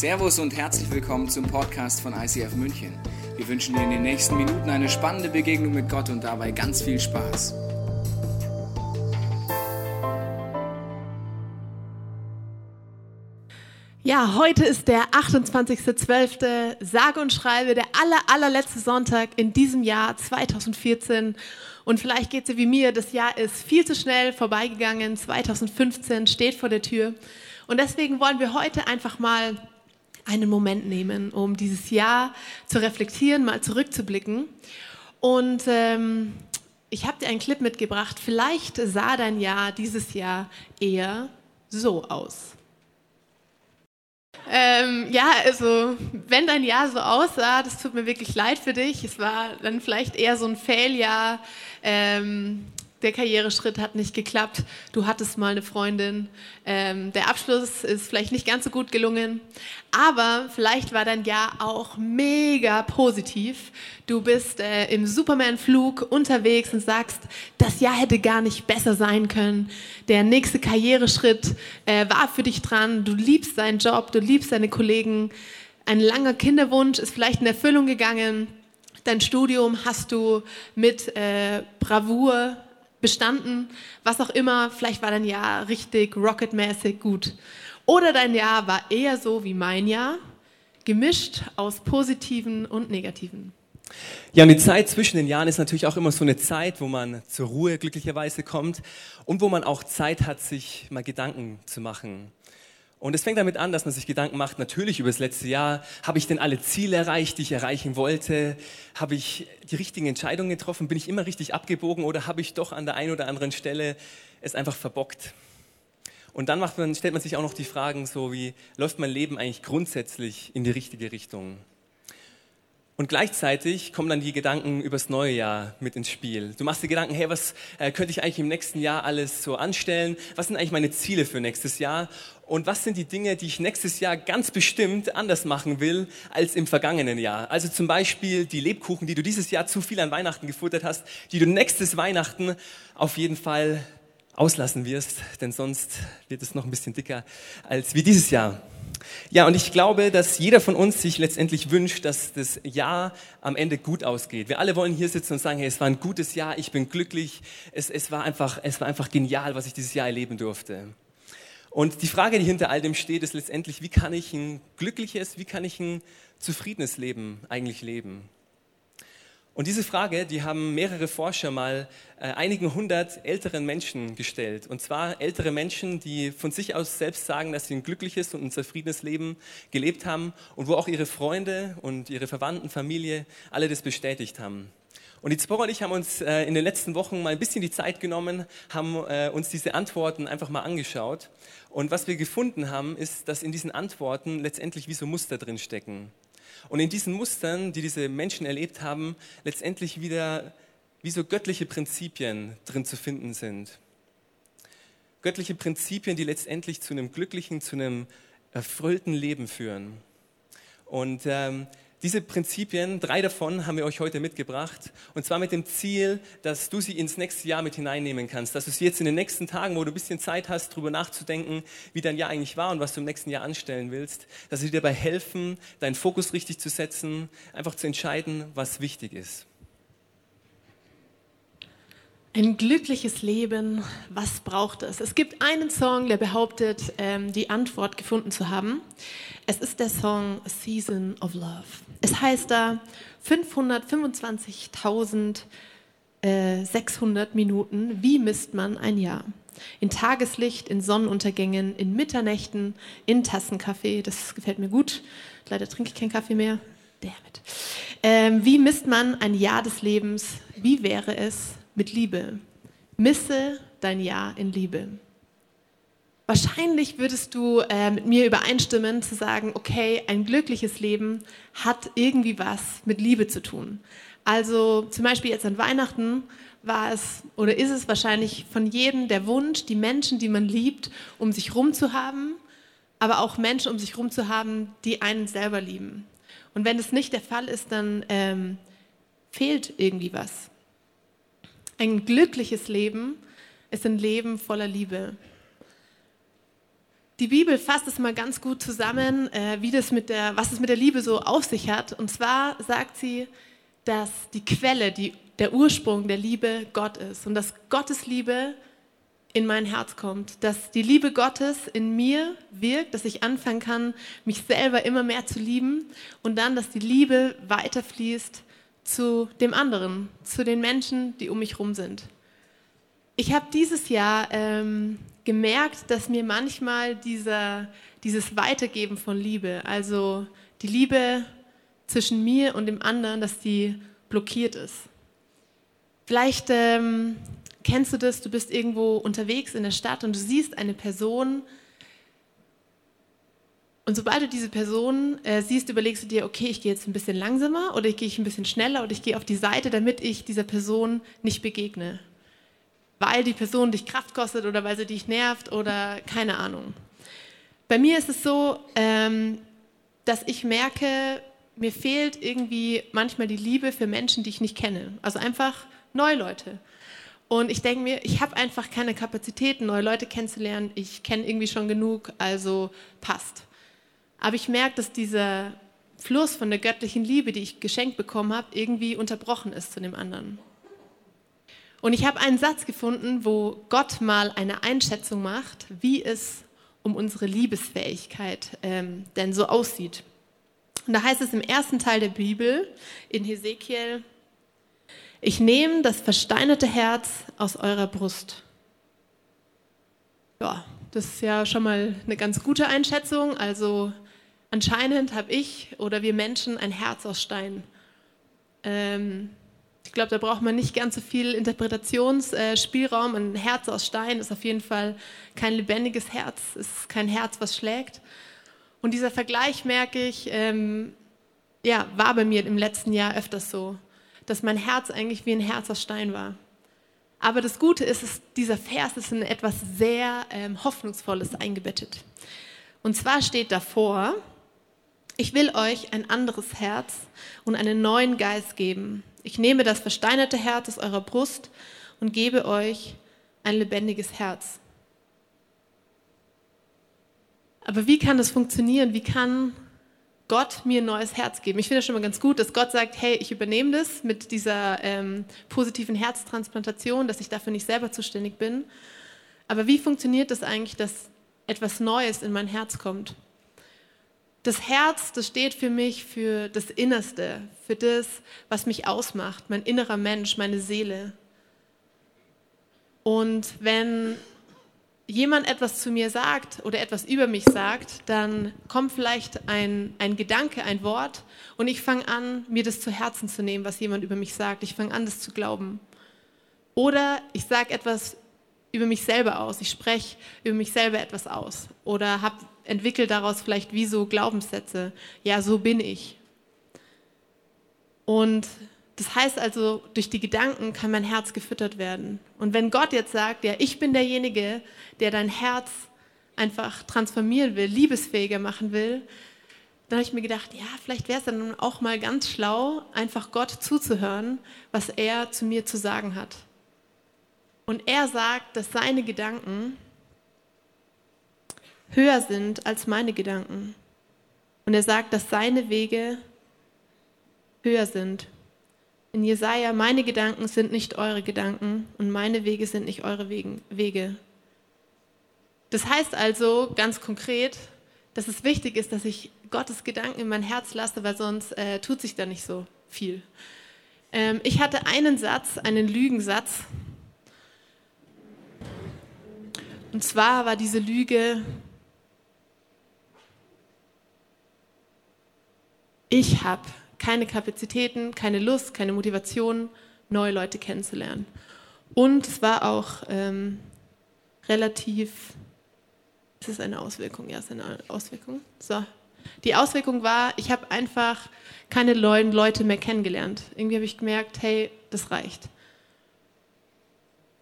Servus und herzlich willkommen zum Podcast von ICF München. Wir wünschen dir in den nächsten Minuten eine spannende Begegnung mit Gott und dabei ganz viel Spaß. Ja, heute ist der 28.12., sage und schreibe, der aller, allerletzte Sonntag in diesem Jahr 2014. Und vielleicht geht es dir wie mir, das Jahr ist viel zu schnell vorbeigegangen. 2015 steht vor der Tür. Und deswegen wollen wir heute einfach mal einen Moment nehmen, um dieses Jahr zu reflektieren, mal zurückzublicken. Und ähm, ich habe dir einen Clip mitgebracht. Vielleicht sah dein Jahr dieses Jahr eher so aus. Ähm, ja, also wenn dein Jahr so aussah, das tut mir wirklich leid für dich. Es war dann vielleicht eher so ein Failjahr. Ähm, der Karriereschritt hat nicht geklappt, du hattest mal eine Freundin, ähm, der Abschluss ist vielleicht nicht ganz so gut gelungen, aber vielleicht war dein Jahr auch mega positiv. Du bist äh, im Superman-Flug unterwegs und sagst, das Jahr hätte gar nicht besser sein können. Der nächste Karriereschritt äh, war für dich dran. Du liebst deinen Job, du liebst deine Kollegen. Ein langer Kinderwunsch ist vielleicht in Erfüllung gegangen. Dein Studium hast du mit äh, Bravour bestanden, was auch immer. Vielleicht war dein Jahr richtig rocketmäßig gut. Oder dein Jahr war eher so wie mein Jahr, gemischt aus positiven und negativen. Ja, und die Zeit zwischen den Jahren ist natürlich auch immer so eine Zeit, wo man zur Ruhe glücklicherweise kommt und wo man auch Zeit hat, sich mal Gedanken zu machen. Und es fängt damit an, dass man sich Gedanken macht, natürlich über das letzte Jahr, habe ich denn alle Ziele erreicht, die ich erreichen wollte? Habe ich die richtigen Entscheidungen getroffen? Bin ich immer richtig abgebogen oder habe ich doch an der einen oder anderen Stelle es einfach verbockt? Und dann man, stellt man sich auch noch die Fragen so wie, läuft mein Leben eigentlich grundsätzlich in die richtige Richtung? Und gleichzeitig kommen dann die Gedanken übers neue Jahr mit ins Spiel. Du machst dir Gedanken, hey, was äh, könnte ich eigentlich im nächsten Jahr alles so anstellen? Was sind eigentlich meine Ziele für nächstes Jahr? Und was sind die Dinge, die ich nächstes Jahr ganz bestimmt anders machen will als im vergangenen Jahr? Also zum Beispiel die Lebkuchen, die du dieses Jahr zu viel an Weihnachten gefuttert hast, die du nächstes Weihnachten auf jeden Fall auslassen wirst, denn sonst wird es noch ein bisschen dicker als wie dieses Jahr. Ja, und ich glaube, dass jeder von uns sich letztendlich wünscht, dass das Jahr am Ende gut ausgeht. Wir alle wollen hier sitzen und sagen, hey, es war ein gutes Jahr, ich bin glücklich, es, es, war, einfach, es war einfach genial, was ich dieses Jahr erleben durfte. Und die Frage, die hinter all dem steht, ist letztendlich, wie kann ich ein glückliches, wie kann ich ein zufriedenes Leben eigentlich leben? Und diese Frage, die haben mehrere Forscher mal äh, einigen hundert älteren Menschen gestellt. Und zwar ältere Menschen, die von sich aus selbst sagen, dass sie ein glückliches und ein zufriedenes Leben gelebt haben und wo auch ihre Freunde und ihre Verwandten, Familie alle das bestätigt haben. Und die Zipporah und ich haben uns äh, in den letzten Wochen mal ein bisschen die Zeit genommen, haben äh, uns diese Antworten einfach mal angeschaut. Und was wir gefunden haben, ist, dass in diesen Antworten letztendlich wie so Muster drin stecken. Und in diesen Mustern, die diese Menschen erlebt haben, letztendlich wieder wie so göttliche Prinzipien drin zu finden sind. Göttliche Prinzipien, die letztendlich zu einem glücklichen, zu einem erfüllten Leben führen. Und ähm, diese Prinzipien, drei davon haben wir euch heute mitgebracht. Und zwar mit dem Ziel, dass du sie ins nächste Jahr mit hineinnehmen kannst. Dass du sie jetzt in den nächsten Tagen, wo du ein bisschen Zeit hast, darüber nachzudenken, wie dein Jahr eigentlich war und was du im nächsten Jahr anstellen willst, dass sie dir dabei helfen, deinen Fokus richtig zu setzen, einfach zu entscheiden, was wichtig ist. Ein glückliches Leben, was braucht es? Es gibt einen Song, der behauptet, ähm, die Antwort gefunden zu haben. Es ist der Song Season of Love. Es heißt da 525.600 äh, Minuten. Wie misst man ein Jahr? In Tageslicht, in Sonnenuntergängen, in Mitternächten, in Tassenkaffee. Das gefällt mir gut. Leider trinke ich keinen Kaffee mehr. Damit. Ähm, wie misst man ein Jahr des Lebens? Wie wäre es mit Liebe? Misse dein Jahr in Liebe. Wahrscheinlich würdest du äh, mit mir übereinstimmen zu sagen, okay, ein glückliches Leben hat irgendwie was mit Liebe zu tun. Also zum Beispiel jetzt an Weihnachten war es oder ist es wahrscheinlich von jedem der Wunsch, die Menschen, die man liebt, um sich rum zu haben, aber auch Menschen um sich rum zu haben, die einen selber lieben. Und wenn es nicht der Fall ist, dann ähm, fehlt irgendwie was. Ein glückliches Leben ist ein Leben voller Liebe. die Bibel fasst es mal ganz gut zusammen, äh, wie das mit der, was es mit der Liebe so auf sich hat. Und zwar sagt sie, dass die Quelle, die, der Ursprung der Liebe Gott ist und dass Gottes Liebe in mein Herz kommt, dass die Liebe Gottes in mir wirkt, dass ich anfangen kann, mich selber immer mehr zu lieben und dann, dass die Liebe weiterfließt zu dem anderen, zu den Menschen, die um mich herum sind. Ich habe dieses Jahr ähm, gemerkt, dass mir manchmal dieser, dieses Weitergeben von Liebe, also die Liebe zwischen mir und dem anderen, dass die blockiert ist. Vielleicht ähm, kennst du das, du bist irgendwo unterwegs in der Stadt und du siehst eine Person und sobald du diese Person äh, siehst, überlegst du dir, okay, ich gehe jetzt ein bisschen langsamer oder ich gehe ein bisschen schneller oder ich gehe auf die Seite, damit ich dieser Person nicht begegne. Weil die Person dich Kraft kostet oder weil sie dich nervt oder keine Ahnung. Bei mir ist es so, ähm, dass ich merke, mir fehlt irgendwie manchmal die Liebe für Menschen, die ich nicht kenne. Also einfach neue Leute. Und ich denke mir, ich habe einfach keine Kapazitäten, neue Leute kennenzulernen. Ich kenne irgendwie schon genug, also passt. Aber ich merke, dass dieser Fluss von der göttlichen Liebe, die ich geschenkt bekommen habe, irgendwie unterbrochen ist zu dem anderen. Und ich habe einen Satz gefunden, wo Gott mal eine Einschätzung macht, wie es um unsere Liebesfähigkeit ähm, denn so aussieht. Und da heißt es im ersten Teil der Bibel in Hesekiel, ich nehme das versteinerte Herz aus eurer Brust. Ja, das ist ja schon mal eine ganz gute Einschätzung. Also anscheinend habe ich oder wir Menschen ein Herz aus Stein. Ähm, ich glaube, da braucht man nicht ganz so viel Interpretationsspielraum. Ein Herz aus Stein ist auf jeden Fall kein lebendiges Herz, ist kein Herz, was schlägt. Und dieser Vergleich, merke ich, ähm, ja, war bei mir im letzten Jahr öfters so, dass mein Herz eigentlich wie ein Herz aus Stein war. Aber das Gute ist, ist dieser Vers ist in etwas sehr ähm, Hoffnungsvolles eingebettet. Und zwar steht davor, ich will euch ein anderes Herz und einen neuen Geist geben. Ich nehme das versteinerte Herz aus eurer Brust und gebe euch ein lebendiges Herz. Aber wie kann das funktionieren? Wie kann Gott mir ein neues Herz geben? Ich finde das schon mal ganz gut, dass Gott sagt, hey, ich übernehme das mit dieser ähm, positiven Herztransplantation, dass ich dafür nicht selber zuständig bin. Aber wie funktioniert das eigentlich, dass etwas Neues in mein Herz kommt? Das Herz, das steht für mich für das Innerste, für das, was mich ausmacht, mein innerer Mensch, meine Seele. Und wenn jemand etwas zu mir sagt oder etwas über mich sagt, dann kommt vielleicht ein, ein Gedanke, ein Wort und ich fange an, mir das zu Herzen zu nehmen, was jemand über mich sagt. Ich fange an, das zu glauben. Oder ich sage etwas über mich selber aus. Ich spreche über mich selber etwas aus. Oder habe entwickle daraus vielleicht wie so Glaubenssätze. Ja, so bin ich. Und das heißt also, durch die Gedanken kann mein Herz gefüttert werden. Und wenn Gott jetzt sagt, ja, ich bin derjenige, der dein Herz einfach transformieren will, liebesfähiger machen will, dann habe ich mir gedacht, ja, vielleicht wäre es dann auch mal ganz schlau, einfach Gott zuzuhören, was er zu mir zu sagen hat. Und er sagt, dass seine Gedanken höher sind als meine Gedanken. Und er sagt, dass seine Wege höher sind. In Jesaja, meine Gedanken sind nicht eure Gedanken und meine Wege sind nicht eure Wege. Das heißt also ganz konkret, dass es wichtig ist, dass ich Gottes Gedanken in mein Herz lasse, weil sonst äh, tut sich da nicht so viel. Ähm, ich hatte einen Satz, einen Lügensatz. Und zwar war diese Lüge, ich habe keine Kapazitäten, keine Lust, keine Motivation, neue Leute kennenzulernen. Und es war auch ähm, relativ, ist es eine Auswirkung? Ja, es ist eine Auswirkung. So. Die Auswirkung war, ich habe einfach keine neuen Leute mehr kennengelernt. Irgendwie habe ich gemerkt, hey, das reicht.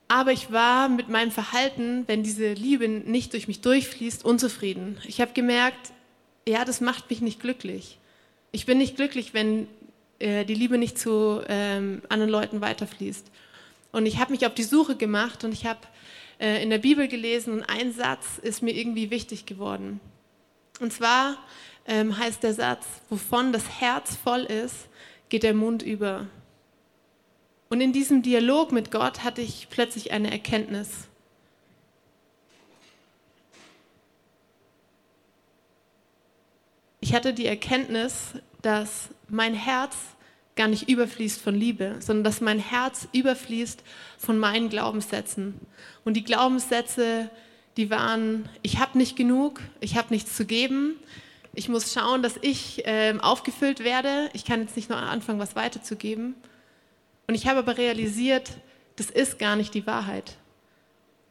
Aber ich war mit meinem Verhalten, wenn diese Liebe nicht durch mich durchfließt, unzufrieden. Ich habe gemerkt, ja, das macht mich nicht glücklich. Ich bin nicht glücklich, wenn äh, die Liebe nicht zu ähm, anderen Leuten weiterfließt. Und ich habe mich auf die Suche gemacht und ich habe äh, in der Bibel gelesen und ein Satz ist mir irgendwie wichtig geworden. Und zwar ähm, heißt der Satz, wovon das Herz voll ist, geht der Mund über. Und in diesem Dialog mit Gott hatte ich plötzlich eine Erkenntnis. Ich hatte die Erkenntnis, dass mein Herz gar nicht überfließt von Liebe, sondern dass mein Herz überfließt von meinen Glaubenssätzen. Und die Glaubenssätze, die waren, ich habe nicht genug, ich habe nichts zu geben, ich muss schauen, dass ich äh, aufgefüllt werde, ich kann jetzt nicht nur anfangen, was weiterzugeben. Und ich habe aber realisiert, das ist gar nicht die Wahrheit.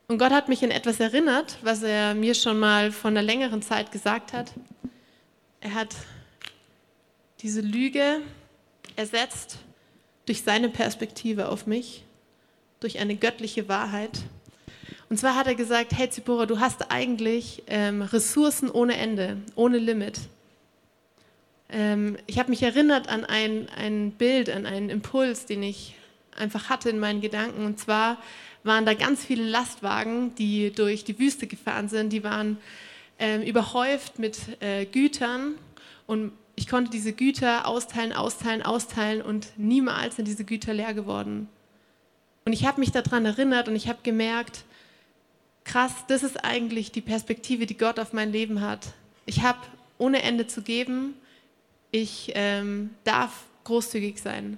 Und Gott hat mich in etwas erinnert, was er mir schon mal vor einer längeren Zeit gesagt hat. Er hat diese Lüge ersetzt durch seine Perspektive auf mich, durch eine göttliche Wahrheit. Und zwar hat er gesagt, hey Zipora, du hast eigentlich ähm, Ressourcen ohne Ende, ohne Limit. Ähm, ich habe mich erinnert an ein, ein Bild, an einen Impuls, den ich einfach hatte in meinen Gedanken. Und zwar waren da ganz viele Lastwagen, die durch die Wüste gefahren sind. Die waren ähm, überhäuft mit äh, Gütern und ich konnte diese Güter austeilen, austeilen, austeilen und niemals sind diese Güter leer geworden. Und ich habe mich daran erinnert und ich habe gemerkt, krass, das ist eigentlich die Perspektive, die Gott auf mein Leben hat. Ich habe ohne Ende zu geben, ich ähm, darf großzügig sein.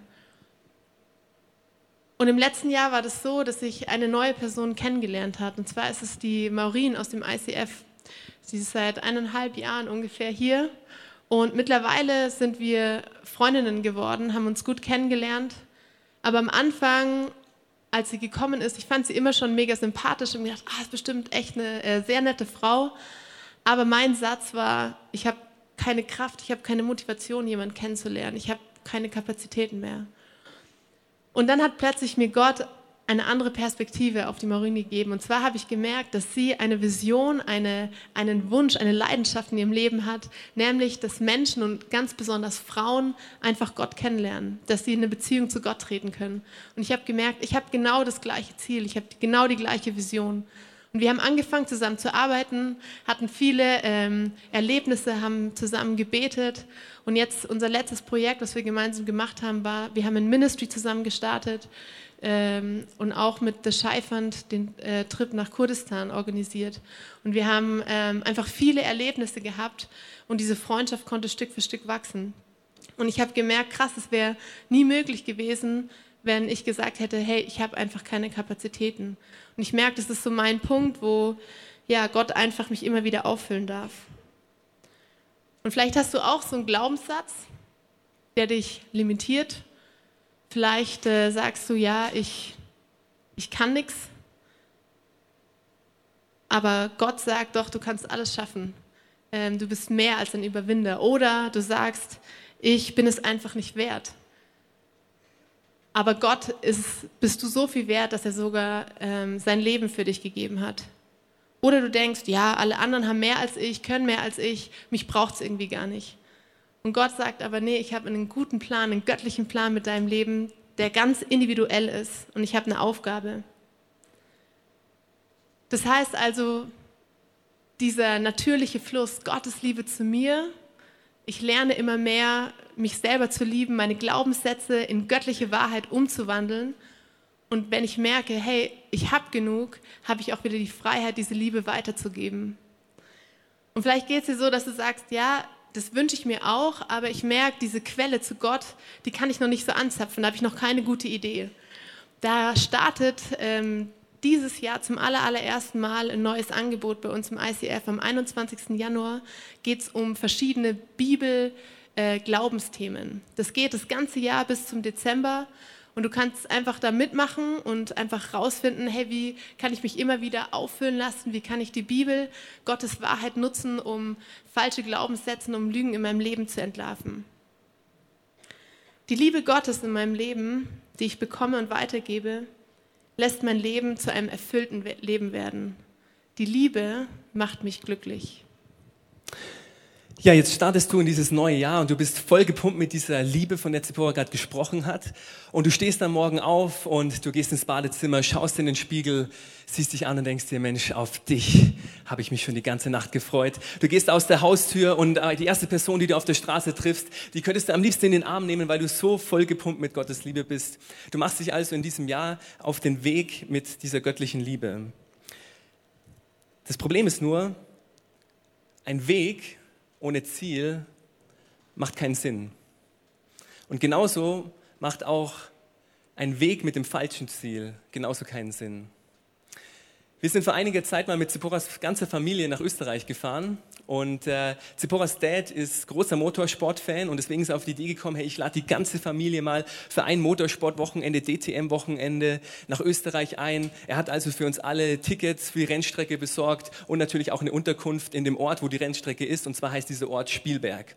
Und im letzten Jahr war das so, dass ich eine neue Person kennengelernt habe. Und zwar ist es die Maureen aus dem ICF. Sie ist seit eineinhalb Jahren ungefähr hier und mittlerweile sind wir Freundinnen geworden, haben uns gut kennengelernt. Aber am Anfang, als sie gekommen ist, ich fand sie immer schon mega sympathisch und gedacht, ah, ist bestimmt echt eine äh, sehr nette Frau. Aber mein Satz war, ich habe keine Kraft, ich habe keine Motivation, jemanden kennenzulernen. Ich habe keine Kapazitäten mehr. Und dann hat plötzlich mir Gott eine andere Perspektive auf die Maureen gegeben. Und zwar habe ich gemerkt, dass sie eine Vision, eine, einen Wunsch, eine Leidenschaft in ihrem Leben hat, nämlich, dass Menschen und ganz besonders Frauen einfach Gott kennenlernen, dass sie in eine Beziehung zu Gott treten können. Und ich habe gemerkt, ich habe genau das gleiche Ziel, ich habe genau die gleiche Vision. Und wir haben angefangen zusammen zu arbeiten, hatten viele ähm, Erlebnisse, haben zusammen gebetet. Und jetzt unser letztes Projekt, was wir gemeinsam gemacht haben, war, wir haben ein Ministry zusammen gestartet ähm, und auch mit The Scheifand den äh, Trip nach Kurdistan organisiert. Und wir haben ähm, einfach viele Erlebnisse gehabt und diese Freundschaft konnte Stück für Stück wachsen. Und ich habe gemerkt, krass, es wäre nie möglich gewesen, wenn ich gesagt hätte, hey, ich habe einfach keine Kapazitäten. Und ich merke, das ist so mein Punkt, wo ja, Gott einfach mich immer wieder auffüllen darf. Und vielleicht hast du auch so einen Glaubenssatz, der dich limitiert Vielleicht äh, sagst du, ja, ich, ich kann nichts, aber Gott sagt doch, du kannst alles schaffen. Ähm, du bist mehr als ein Überwinder. Oder du sagst, ich bin es einfach nicht wert. Aber Gott ist, bist du so viel wert, dass er sogar ähm, sein Leben für dich gegeben hat. Oder du denkst, ja, alle anderen haben mehr als ich, können mehr als ich, mich braucht es irgendwie gar nicht. Und Gott sagt aber, nee, ich habe einen guten Plan, einen göttlichen Plan mit deinem Leben, der ganz individuell ist und ich habe eine Aufgabe. Das heißt also, dieser natürliche Fluss, Gottes Liebe zu mir, ich lerne immer mehr, mich selber zu lieben, meine Glaubenssätze in göttliche Wahrheit umzuwandeln. Und wenn ich merke, hey, ich habe genug, habe ich auch wieder die Freiheit, diese Liebe weiterzugeben. Und vielleicht geht es dir so, dass du sagst, ja, das wünsche ich mir auch, aber ich merke, diese Quelle zu Gott, die kann ich noch nicht so anzapfen, da habe ich noch keine gute Idee. Da startet ähm, dieses Jahr zum allerersten Mal ein neues Angebot bei uns im ICF. Am 21. Januar geht es um verschiedene Bibel-Glaubensthemen. Äh, das geht das ganze Jahr bis zum Dezember und du kannst einfach da mitmachen und einfach rausfinden, hey, wie kann ich mich immer wieder auffüllen lassen? Wie kann ich die Bibel, Gottes Wahrheit nutzen, um falsche Glaubenssätze, um Lügen in meinem Leben zu entlarven? Die Liebe Gottes in meinem Leben, die ich bekomme und weitergebe, lässt mein Leben zu einem erfüllten Leben werden. Die Liebe macht mich glücklich. Ja, jetzt startest du in dieses neue Jahr und du bist voll gepumpt mit dieser Liebe, von der Zipporah gerade gesprochen hat. Und du stehst am Morgen auf und du gehst ins Badezimmer, schaust in den Spiegel, siehst dich an und denkst dir, Mensch, auf dich habe ich mich schon die ganze Nacht gefreut. Du gehst aus der Haustür und äh, die erste Person, die du auf der Straße triffst, die könntest du am liebsten in den Arm nehmen, weil du so voll gepumpt mit Gottes Liebe bist. Du machst dich also in diesem Jahr auf den Weg mit dieser göttlichen Liebe. Das Problem ist nur, ein Weg ohne Ziel macht keinen Sinn. Und genauso macht auch ein Weg mit dem falschen Ziel genauso keinen Sinn. Wir sind vor einiger Zeit mal mit Zipporas ganzer Familie nach Österreich gefahren und äh, Zipporas Dad ist großer Motorsportfan und deswegen ist er auf die Idee gekommen, hey, ich lade die ganze Familie mal für ein Motorsportwochenende, DTM-Wochenende nach Österreich ein. Er hat also für uns alle Tickets für die Rennstrecke besorgt und natürlich auch eine Unterkunft in dem Ort, wo die Rennstrecke ist und zwar heißt dieser Ort Spielberg.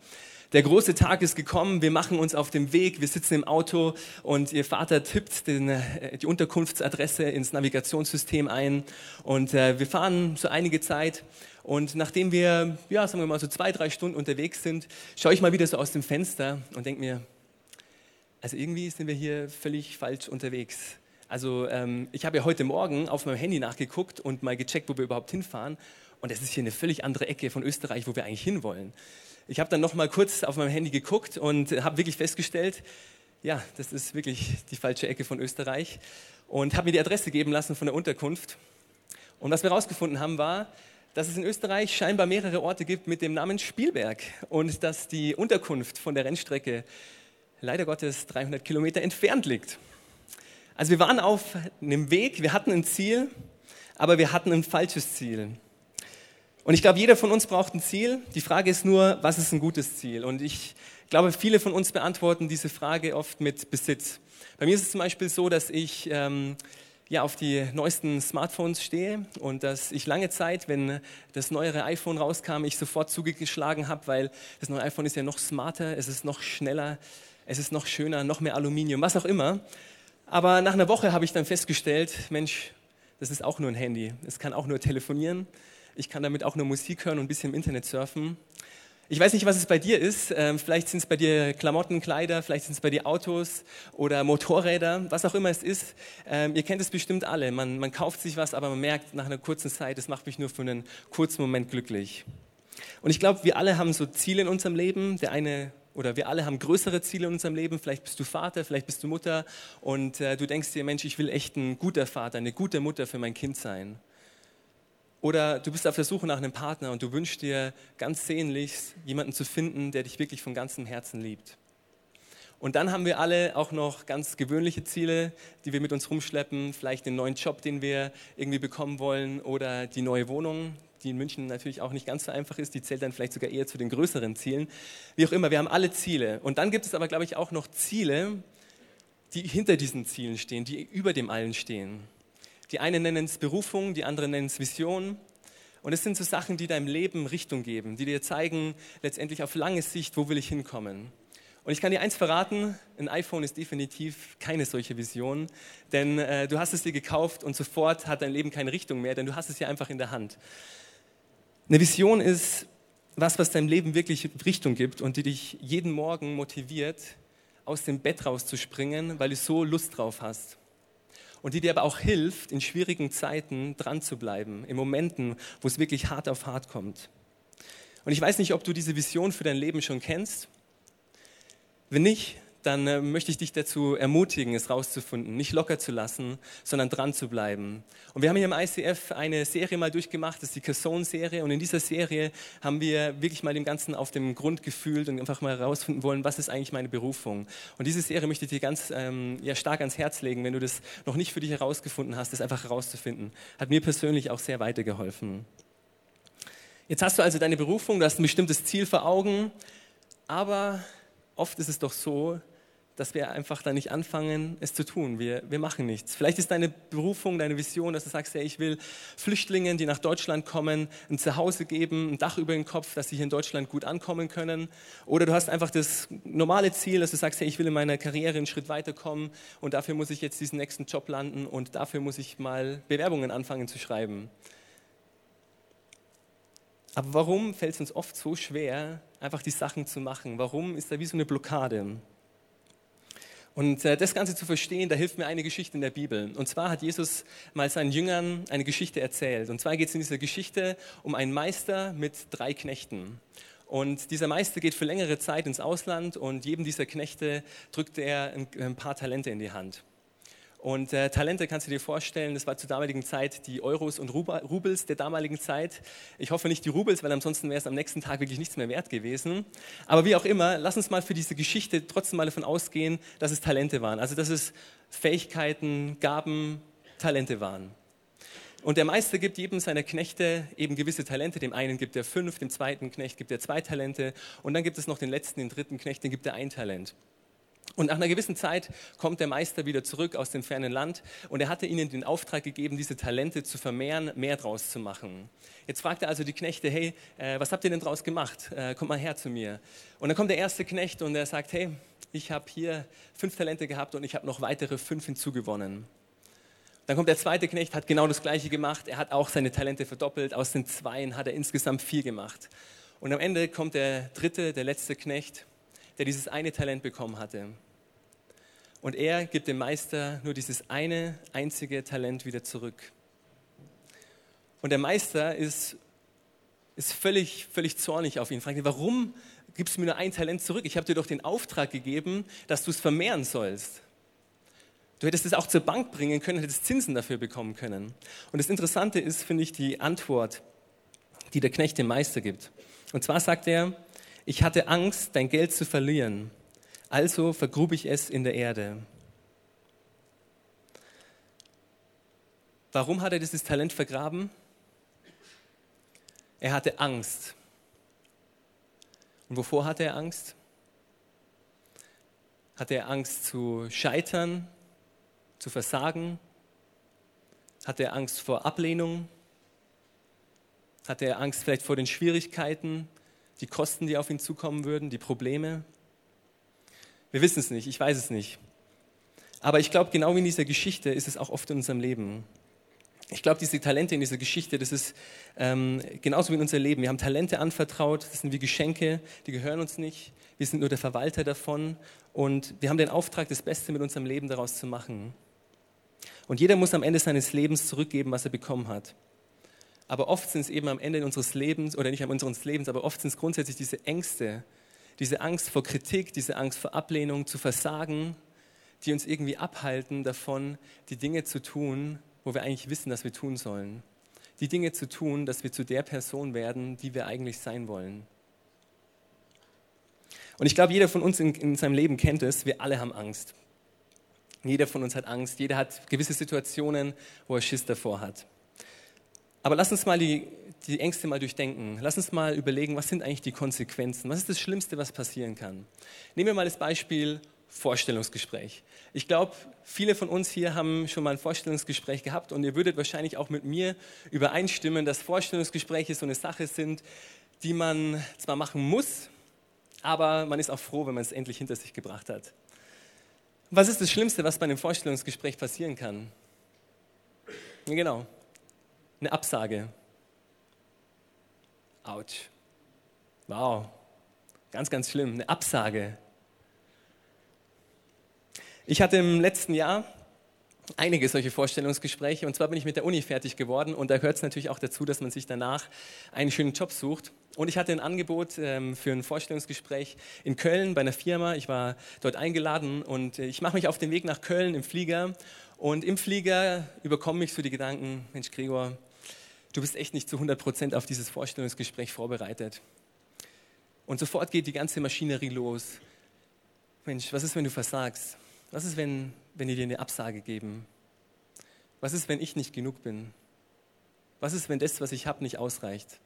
Der große Tag ist gekommen, wir machen uns auf dem Weg, wir sitzen im Auto und ihr Vater tippt den, äh, die Unterkunftsadresse ins Navigationssystem ein und äh, wir fahren so einige Zeit und nachdem wir, ja, sagen wir mal so zwei, drei Stunden unterwegs sind, schaue ich mal wieder so aus dem Fenster und denke mir, also irgendwie sind wir hier völlig falsch unterwegs. Also ähm, ich habe ja heute Morgen auf meinem Handy nachgeguckt und mal gecheckt, wo wir überhaupt hinfahren. Und es ist hier eine völlig andere Ecke von Österreich, wo wir eigentlich hinwollen. Ich habe dann noch mal kurz auf meinem Handy geguckt und habe wirklich festgestellt, ja, das ist wirklich die falsche Ecke von Österreich und habe mir die Adresse geben lassen von der Unterkunft. Und was wir herausgefunden haben, war, dass es in Österreich scheinbar mehrere Orte gibt mit dem Namen Spielberg und dass die Unterkunft von der Rennstrecke leider Gottes 300 Kilometer entfernt liegt. Also wir waren auf einem Weg, wir hatten ein Ziel, aber wir hatten ein falsches Ziel. Und ich glaube, jeder von uns braucht ein Ziel. Die Frage ist nur, was ist ein gutes Ziel? Und ich glaube, viele von uns beantworten diese Frage oft mit Besitz. Bei mir ist es zum Beispiel so, dass ich ähm, ja, auf die neuesten Smartphones stehe und dass ich lange Zeit, wenn das neuere iPhone rauskam, ich sofort zugeschlagen habe, weil das neue iPhone ist ja noch smarter, es ist noch schneller, es ist noch schöner, noch mehr Aluminium, was auch immer. Aber nach einer Woche habe ich dann festgestellt, Mensch, das ist auch nur ein Handy, es kann auch nur telefonieren ich kann damit auch nur Musik hören und ein bisschen im Internet surfen. Ich weiß nicht, was es bei dir ist. Ähm, vielleicht sind es bei dir Klamotten, Kleider, vielleicht sind es bei dir Autos oder Motorräder, was auch immer es ist. Ähm, ihr kennt es bestimmt alle. Man, man kauft sich was, aber man merkt nach einer kurzen Zeit, es macht mich nur für einen kurzen Moment glücklich. Und ich glaube, wir alle haben so Ziele in unserem Leben. Der eine oder wir alle haben größere Ziele in unserem Leben. Vielleicht bist du Vater, vielleicht bist du Mutter und äh, du denkst dir, Mensch, ich will echt ein guter Vater, eine gute Mutter für mein Kind sein. Oder du bist auf der Suche nach einem Partner und du wünschst dir ganz sehnlichst, jemanden zu finden, der dich wirklich von ganzem Herzen liebt. Und dann haben wir alle auch noch ganz gewöhnliche Ziele, die wir mit uns rumschleppen. Vielleicht den neuen Job, den wir irgendwie bekommen wollen oder die neue Wohnung, die in München natürlich auch nicht ganz so einfach ist. Die zählt dann vielleicht sogar eher zu den größeren Zielen. Wie auch immer, wir haben alle Ziele. Und dann gibt es aber, glaube ich, auch noch Ziele, die hinter diesen Zielen stehen, die über dem allen stehen. Die einen nennen es Berufung, die anderen nennen es Vision. Und es sind so Sachen, die deinem Leben Richtung geben, die dir zeigen, letztendlich auf lange Sicht, wo will ich hinkommen. Und ich kann dir eins verraten, ein iPhone ist definitiv keine solche Vision, denn äh, du hast es dir gekauft und sofort hat dein Leben keine Richtung mehr, denn du hast es ja einfach in der Hand. Eine Vision ist was, was deinem Leben wirklich Richtung gibt und die dich jeden Morgen motiviert, aus dem Bett rauszuspringen, weil du so Lust drauf hast und die dir aber auch hilft, in schwierigen Zeiten dran zu bleiben, in Momenten, wo es wirklich hart auf hart kommt. Und ich weiß nicht, ob du diese Vision für dein Leben schon kennst. Wenn nicht, dann äh, möchte ich dich dazu ermutigen, es rauszufinden, nicht locker zu lassen, sondern dran zu bleiben. Und wir haben hier im ICF eine Serie mal durchgemacht, das ist die Casson-Serie. Und in dieser Serie haben wir wirklich mal dem Ganzen auf dem Grund gefühlt und einfach mal herausfinden wollen, was ist eigentlich meine Berufung. Und diese Serie möchte ich dir ganz ähm, ja, stark ans Herz legen, wenn du das noch nicht für dich herausgefunden hast, das einfach herauszufinden. Hat mir persönlich auch sehr weitergeholfen. Jetzt hast du also deine Berufung, du hast ein bestimmtes Ziel vor Augen, aber oft ist es doch so, dass wir einfach da nicht anfangen, es zu tun. Wir, wir machen nichts. Vielleicht ist deine Berufung, deine Vision, dass du sagst, ja, ich will Flüchtlingen, die nach Deutschland kommen, ein Zuhause geben, ein Dach über den Kopf, dass sie hier in Deutschland gut ankommen können. Oder du hast einfach das normale Ziel, dass du sagst, ja, ich will in meiner Karriere einen Schritt weiterkommen und dafür muss ich jetzt diesen nächsten Job landen und dafür muss ich mal Bewerbungen anfangen zu schreiben. Aber warum fällt es uns oft so schwer, einfach die Sachen zu machen? Warum ist da wie so eine Blockade? Und äh, das Ganze zu verstehen, da hilft mir eine Geschichte in der Bibel. Und zwar hat Jesus mal seinen Jüngern eine Geschichte erzählt. Und zwar geht es in dieser Geschichte um einen Meister mit drei Knechten. Und dieser Meister geht für längere Zeit ins Ausland und jedem dieser Knechte drückt er ein, ein paar Talente in die Hand. Und äh, Talente kannst du dir vorstellen, das war zur damaligen Zeit die Euros und Rubels der damaligen Zeit. Ich hoffe nicht die Rubels, weil ansonsten wäre es am nächsten Tag wirklich nichts mehr wert gewesen. Aber wie auch immer, lass uns mal für diese Geschichte trotzdem mal davon ausgehen, dass es Talente waren. Also dass es Fähigkeiten, Gaben, Talente waren. Und der Meister gibt jedem seiner Knechte eben gewisse Talente. Dem einen gibt er fünf, dem zweiten Knecht gibt er zwei Talente und dann gibt es noch den letzten, den dritten Knecht, den gibt er ein Talent. Und nach einer gewissen Zeit kommt der Meister wieder zurück aus dem fernen Land und er hatte ihnen den Auftrag gegeben, diese Talente zu vermehren, mehr draus zu machen. Jetzt fragt er also die Knechte, hey, äh, was habt ihr denn draus gemacht? Äh, kommt mal her zu mir. Und dann kommt der erste Knecht und er sagt, hey, ich habe hier fünf Talente gehabt und ich habe noch weitere fünf hinzugewonnen. Dann kommt der zweite Knecht, hat genau das gleiche gemacht. Er hat auch seine Talente verdoppelt. Aus den Zweien hat er insgesamt vier gemacht. Und am Ende kommt der dritte, der letzte Knecht der dieses eine Talent bekommen hatte. Und er gibt dem Meister nur dieses eine einzige Talent wieder zurück. Und der Meister ist, ist völlig, völlig zornig auf ihn. Fragt ihn, warum gibst du mir nur ein Talent zurück? Ich habe dir doch den Auftrag gegeben, dass du es vermehren sollst. Du hättest es auch zur Bank bringen können, hättest Zinsen dafür bekommen können. Und das Interessante ist, finde ich, die Antwort, die der Knecht dem Meister gibt. Und zwar sagt er, ich hatte Angst, dein Geld zu verlieren, also vergrub ich es in der Erde. Warum hat er dieses Talent vergraben? Er hatte Angst. Und wovor hatte er Angst? Hatte er Angst zu scheitern, zu versagen? Hatte er Angst vor Ablehnung? Hatte er Angst vielleicht vor den Schwierigkeiten, die Kosten, die auf ihn zukommen würden, die Probleme? Wir wissen es nicht, ich weiß es nicht. Aber ich glaube, genau wie in dieser Geschichte ist es auch oft in unserem Leben. Ich glaube, diese Talente in dieser Geschichte, das ist ähm, genauso wie in unserem Leben. Wir haben Talente anvertraut, das sind wie Geschenke, die gehören uns nicht. Wir sind nur der Verwalter davon und wir haben den Auftrag, das Beste mit unserem Leben daraus zu machen. Und jeder muss am Ende seines Lebens zurückgeben, was er bekommen hat. Aber oft sind es eben am Ende unseres Lebens, oder nicht am Ende unseres Lebens, aber oft sind es grundsätzlich diese Ängste, diese Angst vor Kritik, diese Angst vor Ablehnung, zu versagen, die uns irgendwie abhalten davon, die Dinge zu tun, wo wir eigentlich wissen, dass wir tun sollen. Die Dinge zu tun, dass wir zu der Person werden, die wir eigentlich sein wollen. Und ich glaube, jeder von uns in, in seinem Leben kennt es, wir alle haben Angst. Jeder von uns hat Angst, jeder hat gewisse Situationen, wo er Schiss davor hat. Aber lass uns mal die, die Ängste mal durchdenken. Lass uns mal überlegen, was sind eigentlich die Konsequenzen? Was ist das Schlimmste, was passieren kann? Nehmen wir mal das Beispiel Vorstellungsgespräch. Ich glaube, viele von uns hier haben schon mal ein Vorstellungsgespräch gehabt und ihr würdet wahrscheinlich auch mit mir übereinstimmen, dass Vorstellungsgespräche so eine Sache sind, die man zwar machen muss, aber man ist auch froh, wenn man es endlich hinter sich gebracht hat. Was ist das Schlimmste, was bei einem Vorstellungsgespräch passieren kann? Genau, eine Absage. Autsch. Wow. Ganz, ganz schlimm. Eine Absage. Ich hatte im letzten Jahr einige solche Vorstellungsgespräche und zwar bin ich mit der Uni fertig geworden und da gehört es natürlich auch dazu, dass man sich danach einen schönen Job sucht. Und ich hatte ein Angebot ähm, für ein Vorstellungsgespräch in Köln bei einer Firma. Ich war dort eingeladen und äh, ich mache mich auf den Weg nach Köln im Flieger und im Flieger überkommen mich so die Gedanken, Mensch Gregor, du bist echt nicht zu 100 Prozent auf dieses Vorstellungsgespräch vorbereitet. Und sofort geht die ganze Maschinerie los. Mensch, was ist, wenn du versagst? Was ist, wenn, wenn die dir eine Absage geben? Was ist, wenn ich nicht genug bin? Was ist, wenn das, was ich habe, nicht ausreicht?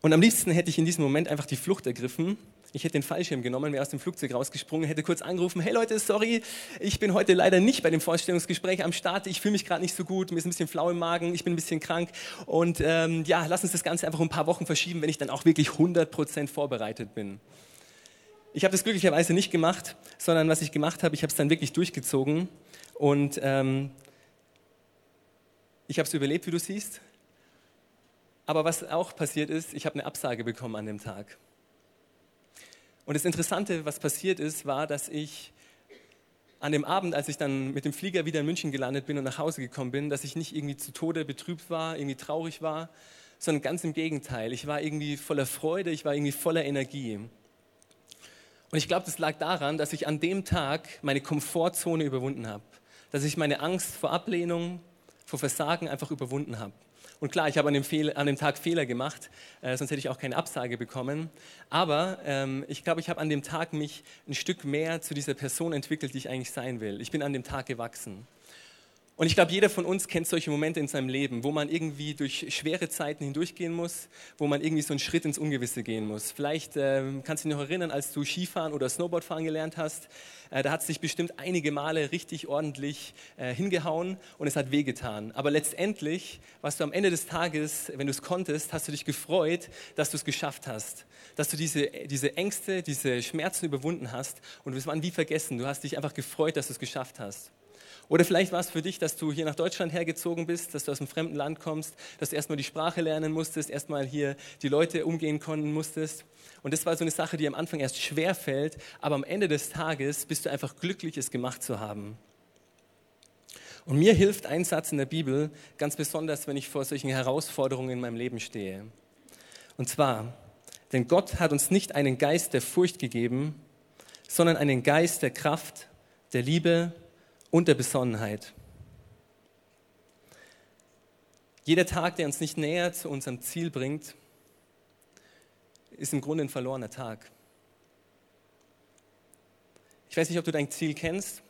Und am liebsten hätte ich in diesem Moment einfach die Flucht ergriffen ich hätte den Fallschirm genommen, wäre aus dem Flugzeug rausgesprungen, hätte kurz angerufen, hey Leute, sorry, ich bin heute leider nicht bei dem Vorstellungsgespräch am Start, ich fühle mich gerade nicht so gut, mir ist ein bisschen flau im Magen, ich bin ein bisschen krank und ähm, ja, lass uns das Ganze einfach ein paar Wochen verschieben, wenn ich dann auch wirklich 100% vorbereitet bin. Ich habe das glücklicherweise nicht gemacht, sondern was ich gemacht habe, ich habe es dann wirklich durchgezogen und ähm, ich habe es überlebt, wie du siehst. Aber was auch passiert ist, ich habe eine Absage bekommen an dem Tag. Und das Interessante, was passiert ist, war, dass ich an dem Abend, als ich dann mit dem Flieger wieder in München gelandet bin und nach Hause gekommen bin, dass ich nicht irgendwie zu Tode betrübt war, irgendwie traurig war, sondern ganz im Gegenteil. Ich war irgendwie voller Freude, ich war irgendwie voller Energie. Und ich glaube, das lag daran, dass ich an dem Tag meine Komfortzone überwunden habe, dass ich meine Angst vor Ablehnung, vor Versagen einfach überwunden habe. Und klar, ich habe an, an dem, Tag Fehler gemacht, äh, sonst hätte ich auch keine Absage bekommen. Aber ähm, ich glaube, ich habe an dem Tag mich ein Stück mehr zu dieser Person entwickelt, die ich eigentlich sein will. Ich bin an dem Tag gewachsen. Und ich glaube, jeder von uns kennt solche Momente in seinem Leben, wo man irgendwie durch schwere Zeiten hindurchgehen muss, wo man irgendwie so einen Schritt ins Ungewisse gehen muss. Vielleicht äh, kannst du dich noch erinnern, als du Skifahren oder Snowboardfahren gelernt hast, äh, da hat es dich bestimmt einige Male richtig ordentlich äh, hingehauen und es hat wehgetan. Aber letztendlich warst du am Ende des Tages, wenn du es konntest, hast du dich gefreut, dass du es geschafft hast. Dass du diese, diese Ängste, diese Schmerzen überwunden hast und es waren wie vergessen. Du hast dich einfach gefreut, dass du es geschafft hast. Oder vielleicht war es für dich, dass du hier nach Deutschland hergezogen bist, dass du aus einem fremden Land kommst, dass du erstmal die Sprache lernen musstest, erstmal hier die Leute umgehen können musstest. Und das war so eine Sache, die am Anfang erst schwer fällt, aber am Ende des Tages bist du einfach glücklich, es gemacht zu haben. Und mir hilft ein Satz in der Bibel ganz besonders, wenn ich vor solchen Herausforderungen in meinem Leben stehe. Und zwar, denn Gott hat uns nicht einen Geist der Furcht gegeben, sondern einen Geist der Kraft, der Liebe und der Besonnenheit. Jeder Tag, der uns nicht näher zu unserem Ziel bringt, ist im Grunde ein verlorener Tag. Ich weiß nicht, ob du dein Ziel kennst.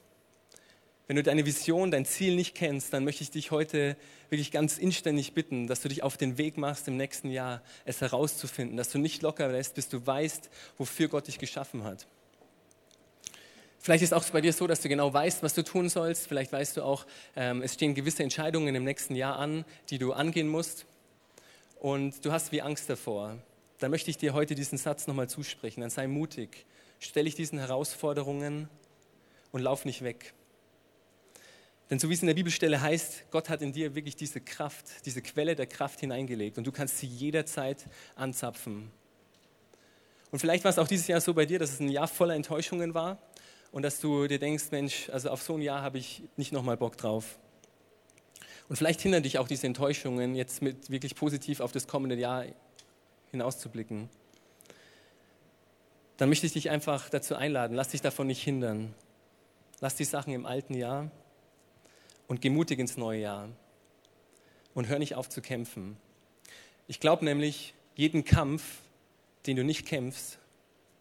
Wenn du deine Vision, dein Ziel nicht kennst, dann möchte ich dich heute wirklich ganz inständig bitten, dass du dich auf den Weg machst, im nächsten Jahr es herauszufinden, dass du nicht locker lässt, bis du weißt, wofür Gott dich geschaffen hat. Vielleicht ist auch bei dir so, dass du genau weißt, was du tun sollst. Vielleicht weißt du auch, ähm, es stehen gewisse Entscheidungen im nächsten Jahr an, die du angehen musst. Und du hast wie Angst davor. Da möchte ich dir heute diesen Satz nochmal zusprechen. Dann sei mutig. Stell dich diesen Herausforderungen und lauf nicht weg. Denn so wie es in der Bibelstelle heißt, Gott hat in dir wirklich diese Kraft, diese Quelle der Kraft hineingelegt und du kannst sie jederzeit anzapfen. Und vielleicht war es auch dieses Jahr so bei dir, dass es ein Jahr voller Enttäuschungen war und dass du dir denkst, Mensch, also auf so ein Jahr habe ich nicht nochmal Bock drauf. Und vielleicht hindern dich auch diese Enttäuschungen, jetzt mit wirklich positiv auf das kommende Jahr hinauszublicken. Dann möchte ich dich einfach dazu einladen, lass dich davon nicht hindern. Lass die Sachen im alten Jahr und geh mutig ins neue Jahr. Und hör nicht auf zu kämpfen. Ich glaube nämlich, jeden Kampf, den du nicht kämpfst,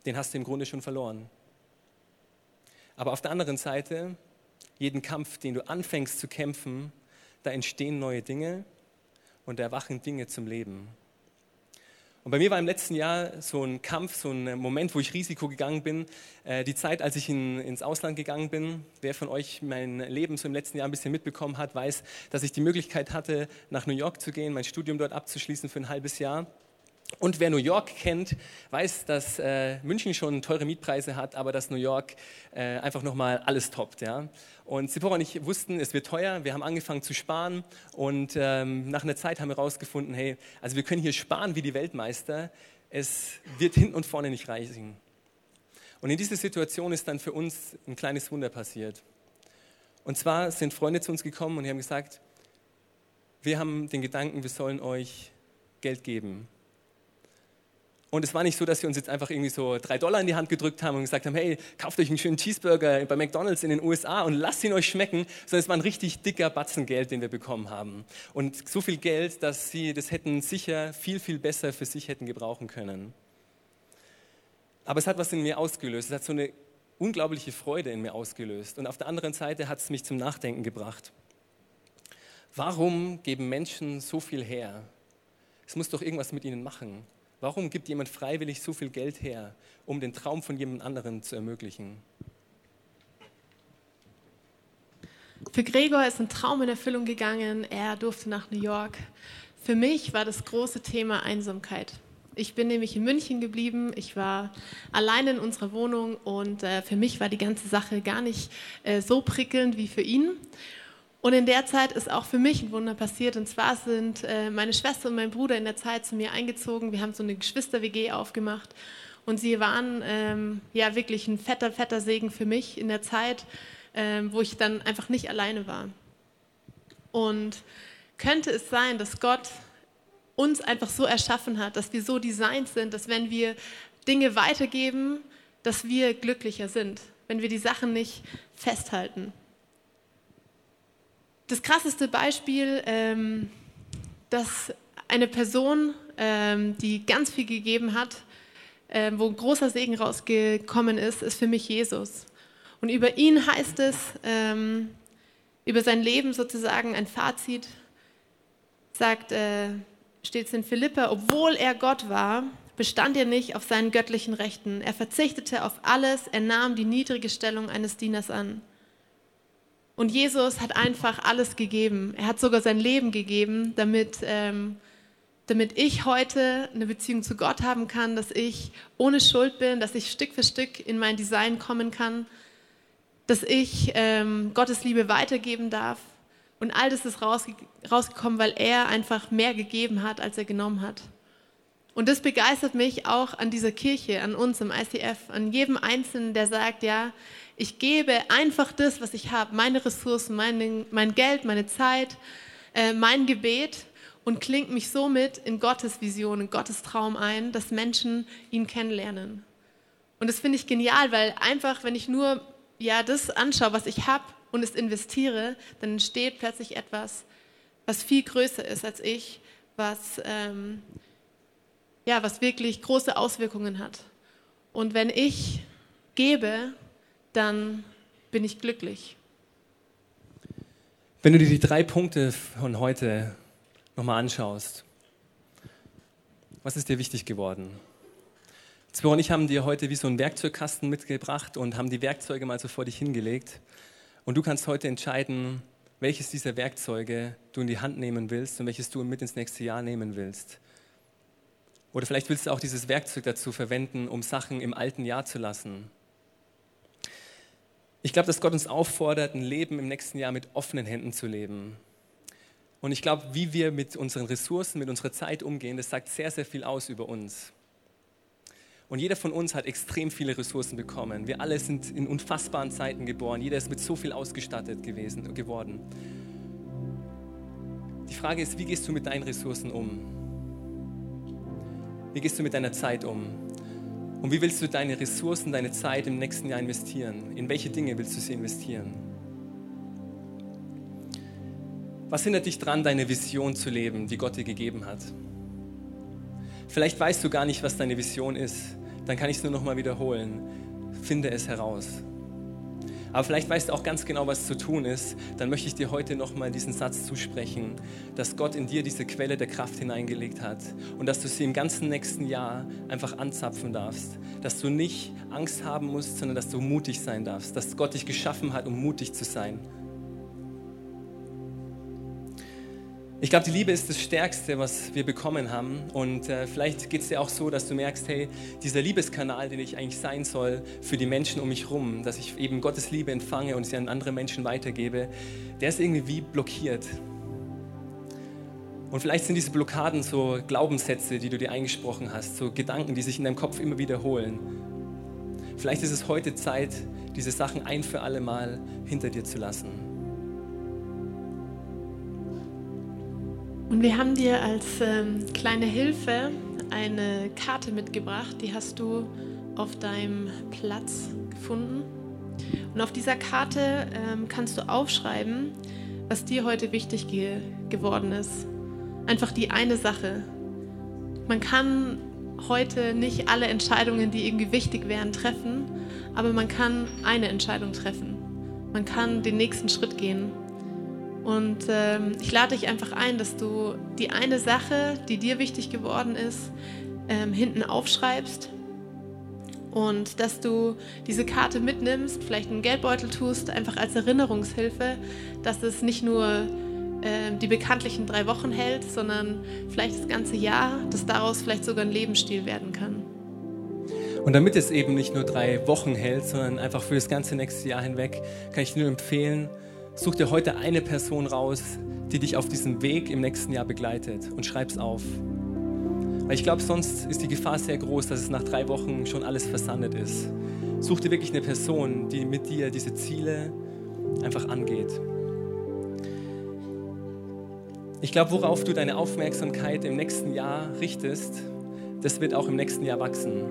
den hast du im Grunde schon verloren. Aber auf der anderen Seite, jeden Kampf, den du anfängst zu kämpfen, da entstehen neue Dinge und erwachen Dinge zum Leben. Und bei mir war im letzten Jahr so ein Kampf, so ein Moment, wo ich Risiko gegangen bin. Äh, die Zeit, als ich in, ins Ausland gegangen bin. Wer von euch mein Leben so im letzten Jahr ein bisschen mitbekommen hat, weiß, dass ich die Möglichkeit hatte, nach New York zu gehen, mein Studium dort abzuschließen für ein halbes Jahr. Und wer New York kennt, weiß, dass äh, München schon teure Mietpreise hat, aber dass New York äh, einfach nochmal alles toppt. Ja? Und Sephora und ich wussten, es wird teuer. Wir haben angefangen zu sparen und ähm, nach einer Zeit haben wir herausgefunden, hey, also wir können hier sparen wie die Weltmeister. Es wird hinten und vorne nicht reichen. Und in dieser Situation ist dann für uns ein kleines Wunder passiert. Und zwar sind Freunde zu uns gekommen und haben gesagt, wir haben den Gedanken, wir sollen euch Geld geben und es war nicht so, dass wir uns jetzt einfach irgendwie so drei Dollar in die Hand gedrückt haben und gesagt haben, hey, kauft euch einen schönen Cheeseburger bei McDonald's in den USA und lasst ihn euch schmecken, sondern es war ein richtig dicker Batzen Geld, den wir bekommen haben. Und so viel Geld, dass sie das hätten sicher viel, viel besser für sich hätten gebrauchen können. Aber es hat was in mir ausgelöst. Es hat so eine unglaubliche Freude in mir ausgelöst. Und auf der anderen Seite hat es mich zum Nachdenken gebracht. Warum geben Menschen so viel her? Es muss doch irgendwas mit ihnen machen. Warum gibt jemand freiwillig so viel Geld her, um den Traum von jemand anderem zu ermöglichen? Für Gregor ist ein Traum in Erfüllung gegangen. Er durfte nach New York. Für mich war das große Thema Einsamkeit. Ich bin nämlich in München geblieben. Ich war allein in unserer Wohnung und äh, für mich war die ganze Sache gar nicht äh, so prickelnd wie für ihn. Und in der Zeit ist auch für mich ein Wunder passiert. Und zwar sind äh, meine Schwester und mein Bruder in der Zeit zu mir eingezogen. Wir haben so eine Geschwister-WG aufgemacht. Und sie waren ähm, ja wirklich ein fetter, fetter Segen für mich in der Zeit, ähm, wo ich dann einfach nicht alleine war. Und könnte es sein, dass Gott uns einfach so erschaffen hat, dass wir so designt sind, dass wenn wir Dinge weitergeben, dass wir glücklicher sind, wenn wir die Sachen nicht festhalten. Das krasseste Beispiel, ähm, dass eine Person, ähm, die ganz viel gegeben hat, ähm, wo ein großer Segen rausgekommen ist, ist für mich Jesus. Und über ihn heißt es, ähm, über sein Leben sozusagen ein Fazit, sagt, äh, steht es in Philippa, obwohl er Gott war, bestand er nicht auf seinen göttlichen Rechten. Er verzichtete auf alles, er nahm die niedrige Stellung eines Dieners an. Und Jesus hat einfach alles gegeben. Er hat sogar sein Leben gegeben, damit, ähm, damit ich heute eine Beziehung zu Gott haben kann, dass ich ohne Schuld bin, dass ich Stück für Stück in mein Design kommen kann, dass ich ähm, Gottes Liebe weitergeben darf. Und all das ist rausge rausgekommen, weil er einfach mehr gegeben hat, als er genommen hat. Und das begeistert mich auch an dieser Kirche, an uns im ICF, an jedem Einzelnen, der sagt, ja, ich gebe einfach das, was ich habe, meine Ressourcen, mein, mein Geld, meine Zeit, äh, mein Gebet und klingt mich somit in Gottes Vision, in Gottes Traum ein, dass Menschen ihn kennenlernen. Und das finde ich genial, weil einfach, wenn ich nur ja, das anschaue, was ich habe und es investiere, dann entsteht plötzlich etwas, was viel größer ist als ich, was ähm, ja, was wirklich große Auswirkungen hat. Und wenn ich gebe, dann bin ich glücklich. Wenn du dir die drei Punkte von heute nochmal anschaust, was ist dir wichtig geworden? Zwo und ich haben dir heute wie so einen Werkzeugkasten mitgebracht und haben die Werkzeuge mal so vor dich hingelegt. Und du kannst heute entscheiden, welches dieser Werkzeuge du in die Hand nehmen willst und welches du mit ins nächste Jahr nehmen willst. Oder vielleicht willst du auch dieses Werkzeug dazu verwenden, um Sachen im alten Jahr zu lassen. Ich glaube, dass Gott uns auffordert, ein Leben im nächsten Jahr mit offenen Händen zu leben. Und ich glaube, wie wir mit unseren Ressourcen, mit unserer Zeit umgehen, das sagt sehr, sehr viel aus über uns. Und jeder von uns hat extrem viele Ressourcen bekommen. Wir alle sind in unfassbaren Zeiten geboren. Jeder ist mit so viel ausgestattet gewesen, geworden. Die Frage ist, wie gehst du mit deinen Ressourcen um? Wie gehst du mit deiner Zeit um? Und wie willst du deine Ressourcen, deine Zeit im nächsten Jahr investieren? In welche Dinge willst du sie investieren? Was hindert dich daran, deine Vision zu leben, die Gott dir gegeben hat? Vielleicht weißt du gar nicht, was deine Vision ist. Dann kann ich es nur noch mal wiederholen. Finde es heraus. Aber vielleicht weißt du auch ganz genau, was zu tun ist. Dann möchte ich dir heute nochmal diesen Satz zusprechen, dass Gott in dir diese Quelle der Kraft hineingelegt hat und dass du sie im ganzen nächsten Jahr einfach anzapfen darfst. Dass du nicht Angst haben musst, sondern dass du mutig sein darfst. Dass Gott dich geschaffen hat, um mutig zu sein. Ich glaube, die Liebe ist das Stärkste, was wir bekommen haben. Und äh, vielleicht geht es dir auch so, dass du merkst, hey, dieser Liebeskanal, den ich eigentlich sein soll für die Menschen um mich herum, dass ich eben Gottes Liebe empfange und sie an andere Menschen weitergebe, der ist irgendwie wie blockiert. Und vielleicht sind diese Blockaden so Glaubenssätze, die du dir eingesprochen hast, so Gedanken, die sich in deinem Kopf immer wiederholen. Vielleicht ist es heute Zeit, diese Sachen ein für alle Mal hinter dir zu lassen. Und wir haben dir als ähm, kleine Hilfe eine Karte mitgebracht, die hast du auf deinem Platz gefunden. Und auf dieser Karte ähm, kannst du aufschreiben, was dir heute wichtig ge geworden ist. Einfach die eine Sache. Man kann heute nicht alle Entscheidungen, die irgendwie wichtig wären, treffen, aber man kann eine Entscheidung treffen. Man kann den nächsten Schritt gehen. Und ähm, ich lade dich einfach ein, dass du die eine Sache, die dir wichtig geworden ist, ähm, hinten aufschreibst und dass du diese Karte mitnimmst, vielleicht einen Geldbeutel tust, einfach als Erinnerungshilfe, dass es nicht nur äh, die bekanntlichen drei Wochen hält, sondern vielleicht das ganze Jahr, dass daraus vielleicht sogar ein Lebensstil werden kann. Und damit es eben nicht nur drei Wochen hält, sondern einfach für das ganze nächste Jahr hinweg, kann ich nur empfehlen, Such dir heute eine Person raus, die dich auf diesem Weg im nächsten Jahr begleitet und schreib's auf. Weil ich glaube, sonst ist die Gefahr sehr groß, dass es nach drei Wochen schon alles versandet ist. Such dir wirklich eine Person, die mit dir diese Ziele einfach angeht. Ich glaube, worauf du deine Aufmerksamkeit im nächsten Jahr richtest, das wird auch im nächsten Jahr wachsen.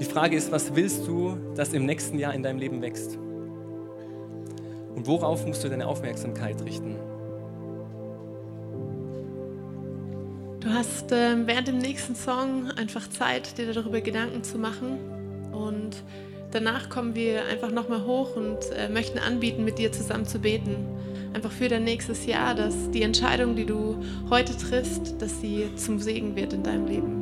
Die Frage ist, was willst du, dass im nächsten Jahr in deinem Leben wächst? Und worauf musst du deine Aufmerksamkeit richten? Du hast äh, während dem nächsten Song einfach Zeit, dir darüber Gedanken zu machen. Und danach kommen wir einfach nochmal hoch und äh, möchten anbieten, mit dir zusammen zu beten. Einfach für dein nächstes Jahr, dass die Entscheidung, die du heute triffst, dass sie zum Segen wird in deinem Leben.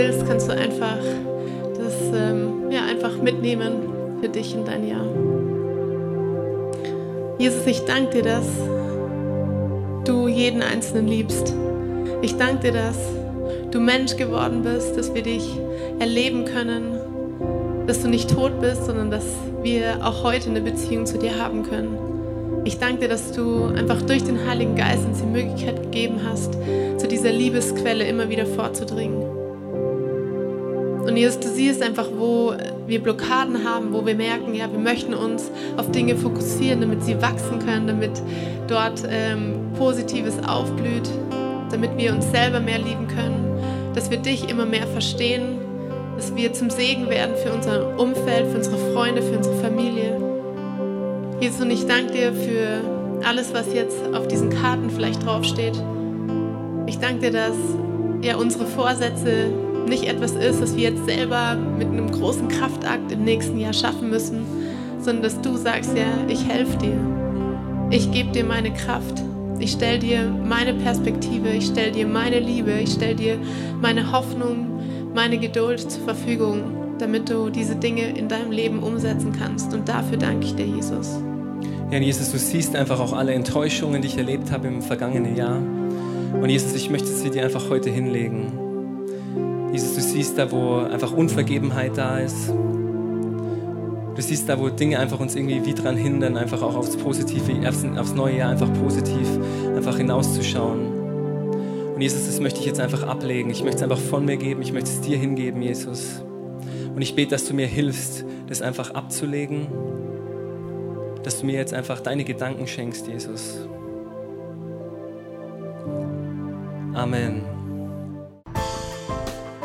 Willst, kannst du einfach das ähm, ja, einfach mitnehmen für dich in dein Jahr. Jesus, ich danke dir, dass du jeden Einzelnen liebst. Ich danke dir, dass du Mensch geworden bist, dass wir dich erleben können, dass du nicht tot bist, sondern dass wir auch heute eine Beziehung zu dir haben können. Ich danke dir, dass du einfach durch den Heiligen Geist uns die Möglichkeit gegeben hast, zu dieser Liebesquelle immer wieder vorzudringen. Und Jesus, du siehst einfach, wo wir Blockaden haben, wo wir merken, ja, wir möchten uns auf Dinge fokussieren, damit sie wachsen können, damit dort ähm, Positives aufblüht, damit wir uns selber mehr lieben können, dass wir dich immer mehr verstehen, dass wir zum Segen werden für unser Umfeld, für unsere Freunde, für unsere Familie. Jesus, und ich danke dir für alles, was jetzt auf diesen Karten vielleicht draufsteht. Ich danke dir, dass ja unsere Vorsätze nicht etwas ist, das wir jetzt selber mit einem großen Kraftakt im nächsten Jahr schaffen müssen, sondern dass du sagst, ja, ich helfe dir. Ich gebe dir meine Kraft. Ich stelle dir meine Perspektive, ich stelle dir meine Liebe, ich stelle dir meine Hoffnung, meine Geduld zur Verfügung, damit du diese Dinge in deinem Leben umsetzen kannst. Und dafür danke ich dir, Jesus. Ja, Jesus, du siehst einfach auch alle Enttäuschungen, die ich erlebt habe im vergangenen Jahr. Und Jesus, ich möchte sie dir einfach heute hinlegen. Jesus, du siehst da, wo einfach Unvergebenheit da ist. Du siehst da, wo Dinge einfach uns irgendwie wie dran hindern, einfach auch aufs Positive, aufs neue Jahr einfach positiv einfach hinauszuschauen. Und Jesus, das möchte ich jetzt einfach ablegen. Ich möchte es einfach von mir geben. Ich möchte es dir hingeben, Jesus. Und ich bete, dass du mir hilfst, das einfach abzulegen dass du mir jetzt einfach deine Gedanken schenkst, Jesus. Amen.